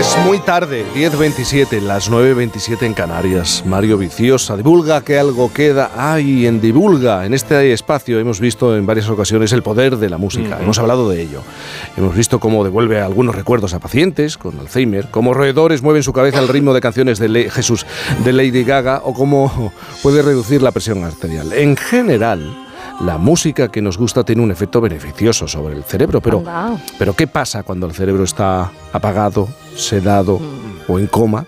Es muy tarde, 10.27, las 9.27 en Canarias. Mario Viciosa, divulga que algo queda. Ay, en divulga, en este espacio hemos visto en varias ocasiones el poder de la música. Hemos hablado de ello. Hemos visto cómo devuelve algunos recuerdos a pacientes con Alzheimer, cómo roedores mueven su cabeza al ritmo de canciones de Jesús de Lady Gaga o cómo puede reducir la presión arterial. En general, la música que nos gusta tiene un efecto beneficioso sobre el cerebro, pero, pero ¿qué pasa cuando el cerebro está apagado, sedado o en coma?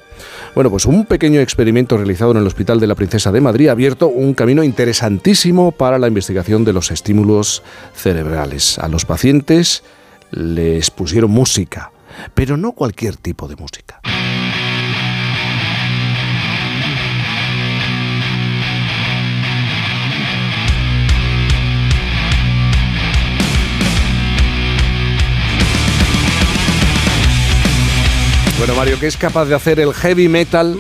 Bueno, pues un pequeño experimento realizado en el Hospital de la Princesa de Madrid ha abierto un camino interesantísimo para la investigación de los estímulos cerebrales. A los pacientes les pusieron música, pero no cualquier tipo de música. Bueno, Mario, ¿qué es capaz de hacer el heavy metal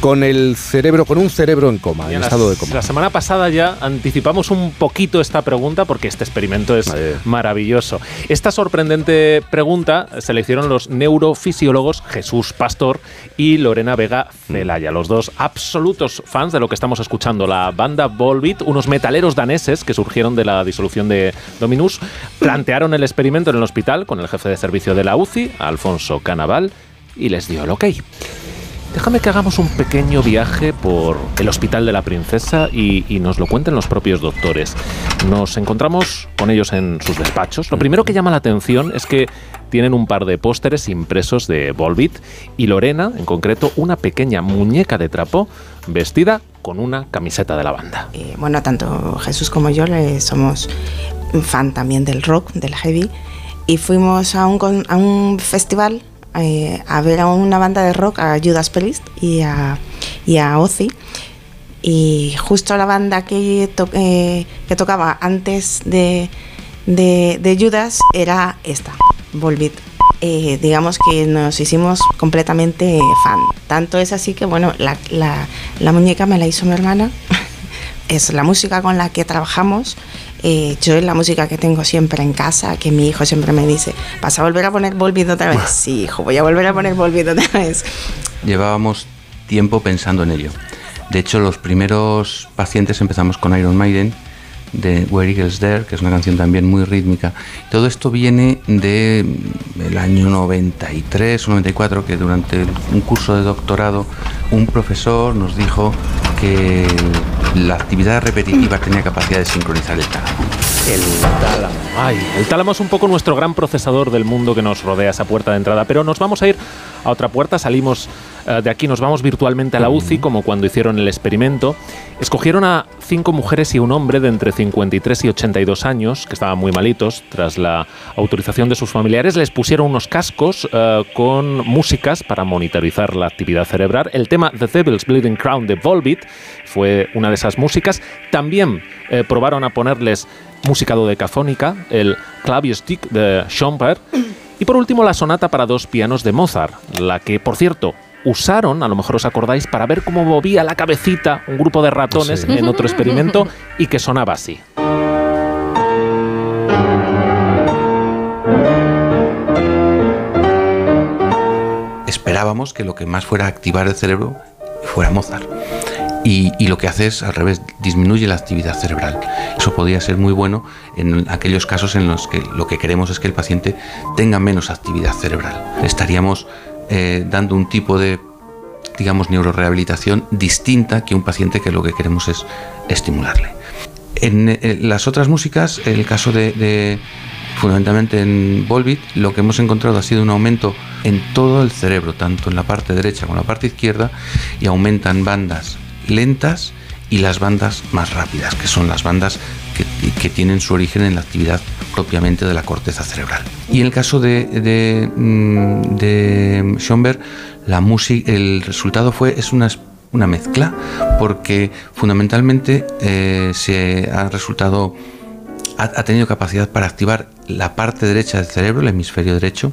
con el cerebro, con un cerebro en coma, en estado de coma? La semana pasada ya anticipamos un poquito esta pregunta porque este experimento es maravilloso. Esta sorprendente pregunta se le hicieron los neurofisiólogos Jesús Pastor y Lorena Vega Celaya, los dos absolutos fans de lo que estamos escuchando. La banda Volbeat, unos metaleros daneses que surgieron de la disolución de Dominus, plantearon el experimento en el hospital con el jefe de servicio de la UCI, Alfonso Canaval, y les dio el ok. Déjame que hagamos un pequeño viaje por el Hospital de la Princesa y, nos lo cuenten los propios doctores. Nos encontramos con ellos en sus despachos. Lo primero que llama la atención es que tienen un par de pósteres impresos de Volbit y Lorena, en concreto, una pequeña muñeca de trapo vestida con una camiseta de la banda. Bueno, tanto Jesús como yo somos fan también del rock, del heavy, y fuimos a un, a un festival eh, a ver a una banda de rock, a Judas Priest y a, y a Ozzy. Y justo la banda que, eh, que tocaba antes de, de, Judas era esta, Volbeat. Eh, digamos que nos hicimos completamente fan. Tanto es así que, bueno, la, la, la muñeca me la hizo mi hermana. es la música con la que trabajamos eh, yo es la música que tengo siempre en casa, que mi hijo siempre me dice, ¿vas a volver a poner Volviendo otra vez? sí, hijo, voy a volver a poner Volviendo otra vez. Llevábamos tiempo pensando en ello. De hecho, los primeros pacientes empezamos con Iron Maiden, de Where Eagles There, que es una canción también muy rítmica. Todo esto viene del el año 93 o 94, que durante un curso de doctorado un profesor nos dijo que la actividad repetitiva tenía capacidad de sincronizar el tálamo. El tálamo. Ay, el tálamo es un poco nuestro gran procesador del mundo que nos rodea, esa puerta de entrada. Pero nos vamos a ir a otra puerta, salimos eh, de aquí, nos vamos virtualmente a la UCI, como cuando hicieron el experimento. Escogieron a cinco mujeres y un hombre de entre 53 y 82 años, que estaban muy malitos, tras la autorización de sus familiares. Les pusieron unos cascos eh, con músicas para monitorizar la actividad cerebral. El tema The Devil's Bleeding Crown de Volbeat fue una de esas músicas. También eh, probaron a ponerles música dodecafónica, el Stick de Schomburg. Y por último, la sonata para dos pianos de Mozart, la que, por cierto, usaron, a lo mejor os acordáis, para ver cómo movía la cabecita un grupo de ratones en otro experimento y que sonaba así. Esperábamos que lo que más fuera a activar el cerebro fuera Mozart. Y, lo que hace es, al revés, disminuye la actividad cerebral. Eso podría ser muy bueno en aquellos casos en los que lo que queremos es que el paciente tenga menos actividad cerebral. Estaríamos eh, dando un tipo de, digamos, neurorehabilitación distinta que un paciente que lo que queremos es estimularle. En, eh, las otras músicas, el caso de, fundamentalmente en Volbeat, lo que hemos encontrado ha sido un aumento en todo el cerebro, tanto en la parte derecha como en la parte izquierda, y aumentan bandas lentas y las bandas más rápidas, que son las bandas que, tienen su origen en la actividad propiamente de la corteza cerebral. Y en el caso de, de, mm, de Schoenberg, la música, el resultado fue es una, una mezcla, porque fundamentalmente eh, se ha resultado ha tenido capacidad para activar la parte derecha del cerebro, el hemisferio derecho,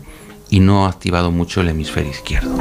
y no ha activado mucho el hemisferio izquierdo.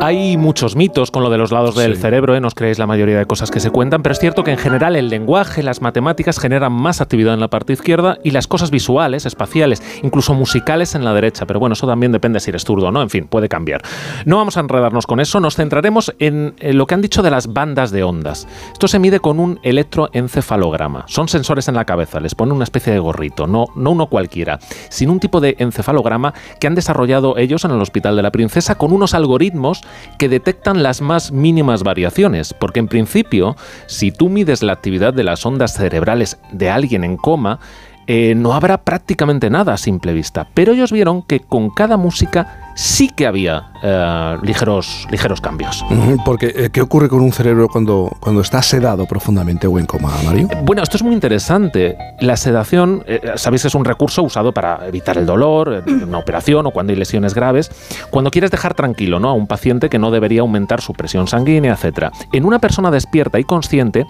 Hay muchos mitos con lo de los lados del cerebro, ¿eh? no os creéis la mayoría de cosas que se cuentan, pero es cierto que en general el lenguaje, las matemáticas generan más actividad en la parte izquierda y las cosas visuales, espaciales, incluso musicales en la derecha. Pero bueno, eso también depende si eres zurdo o no, en fin, puede cambiar. No vamos a enredarnos con eso, nos centraremos en, lo que han dicho de las bandas de ondas. Esto se mide con un electroencefalograma. Son sensores en la cabeza, les pone una especie de gorrito, no, no uno cualquiera, sino un tipo de encefalograma que han desarrollado ellos en el Hospital de la Princesa con unos algoritmos que detectan las más mínimas variaciones, porque en principio, si tú mides la actividad de las ondas cerebrales de alguien en coma, eh, no habrá prácticamente nada a simple vista. Pero ellos vieron que con cada música sí que había eh, ligeros, ligeros cambios. Porque, eh, ¿qué ocurre con un cerebro cuando, cuando está sedado profundamente o en coma, Mario? Bueno, esto es muy interesante. La sedación, sabéis, es un recurso usado para evitar el dolor, una operación o cuando hay lesiones graves. Cuando quieres dejar tranquilo ¿no? a un paciente que no debería aumentar su presión sanguínea, etc. En una persona despierta y consciente,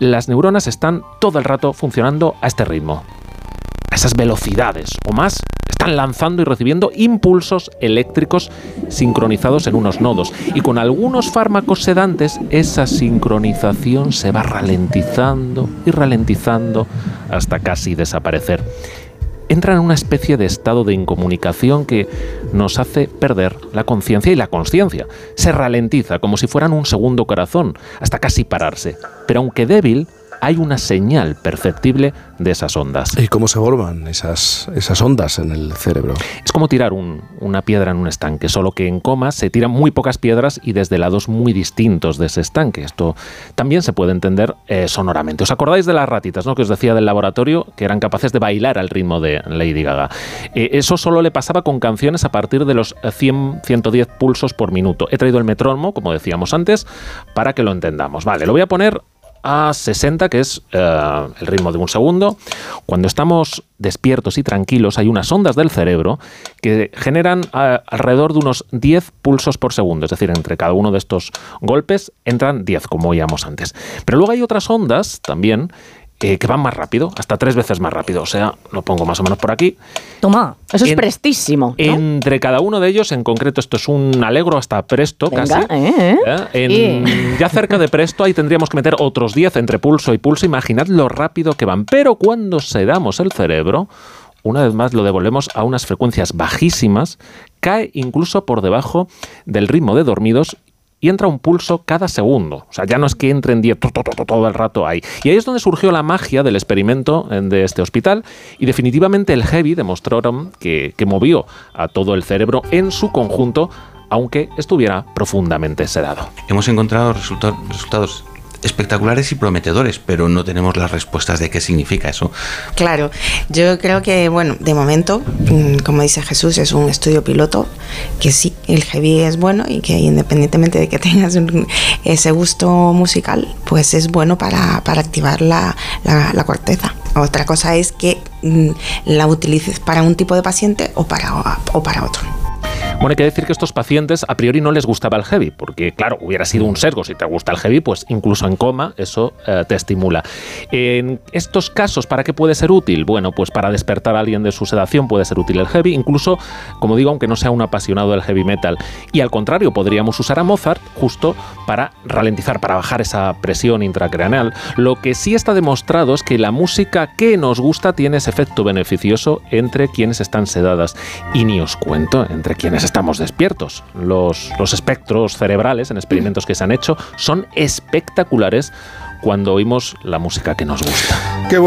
las neuronas están todo el rato funcionando a este ritmo a esas velocidades o más, están lanzando y recibiendo impulsos eléctricos sincronizados en unos nodos. Y con algunos fármacos sedantes, esa sincronización se va ralentizando y ralentizando hasta casi desaparecer. Entra en una especie de estado de incomunicación que nos hace perder la conciencia y la conciencia. Se ralentiza como si fueran un segundo corazón, hasta casi pararse. Pero aunque débil, hay una señal perceptible de esas ondas. ¿Y cómo se forman esas, esas ondas en el cerebro? Es como tirar una piedra en un estanque, solo que en coma se tiran muy pocas piedras y desde lados muy distintos de ese estanque. Esto también se puede entender eh, sonoramente. ¿Os acordáis de las ratitas ¿no? que os decía del laboratorio que eran capaces de bailar al ritmo de Lady Gaga? Eh, eso solo le pasaba con canciones a partir de los 100, 110 pulsos por minuto. He traído el metrónomo, como decíamos antes, para que lo entendamos. Vale, lo voy a poner a 60, que es eh, el ritmo de un segundo. Cuando estamos despiertos y tranquilos, hay unas ondas del cerebro que generan eh, alrededor de unos 10 pulsos por segundo. Es decir, entre cada uno de estos golpes entran 10, como oíamos antes. Pero luego hay otras ondas también que van más rápido, hasta tres veces más rápido. O sea, lo pongo más o menos por aquí. Toma, eso es prestísimo. Entre cada uno de ellos, en concreto, esto es un alegro hasta presto casi. Eh, ¿eh? Ya cerca de presto, ahí tendríamos que meter otros 10 entre pulso y pulso. Imaginad lo rápido que van. Pero cuando sedamos el cerebro, una vez más lo devolvemos a unas frecuencias bajísimas, cae incluso por debajo del ritmo de dormidos y entra un pulso cada segundo. O sea, ya no es que entre en 10 todo el rato ahí. Y ahí es donde surgió la magia del experimento de este hospital y definitivamente el heavy demostraron que, que movió a todo el cerebro en su conjunto aunque estuviera profundamente sedado. Hemos encontrado resultados espectaculares y prometedores, pero no tenemos las respuestas de qué significa eso. Claro, yo creo que, bueno, de momento, mm, como dice Jesús, es un estudio piloto, que sí, el heavy es bueno y que independientemente de que tengas ese gusto musical, pues es bueno para, activar la, la, corteza. Otra cosa es que mm, la utilices para un tipo de paciente o para, o para otro. Bueno, hay que decir que estos pacientes a priori no les gustaba el heavy, porque claro, hubiera sido un sesgo. Si te gusta el heavy, pues incluso en coma eso eh, te estimula. En estos casos, ¿para qué puede ser útil? Bueno, pues para despertar a alguien de su sedación puede ser útil el heavy, incluso, como digo, aunque no sea un apasionado del heavy metal. Y al contrario, podríamos usar a Mozart justo para ralentizar, para bajar esa presión intracraneal. Lo que sí está demostrado es que la música que nos gusta tiene ese efecto beneficioso entre quienes están sedadas. Y ni os cuento entre quienes estamos despiertos. Los, los espectros cerebrales en experimentos que se han hecho son espectaculares cuando oímos la música que nos gusta.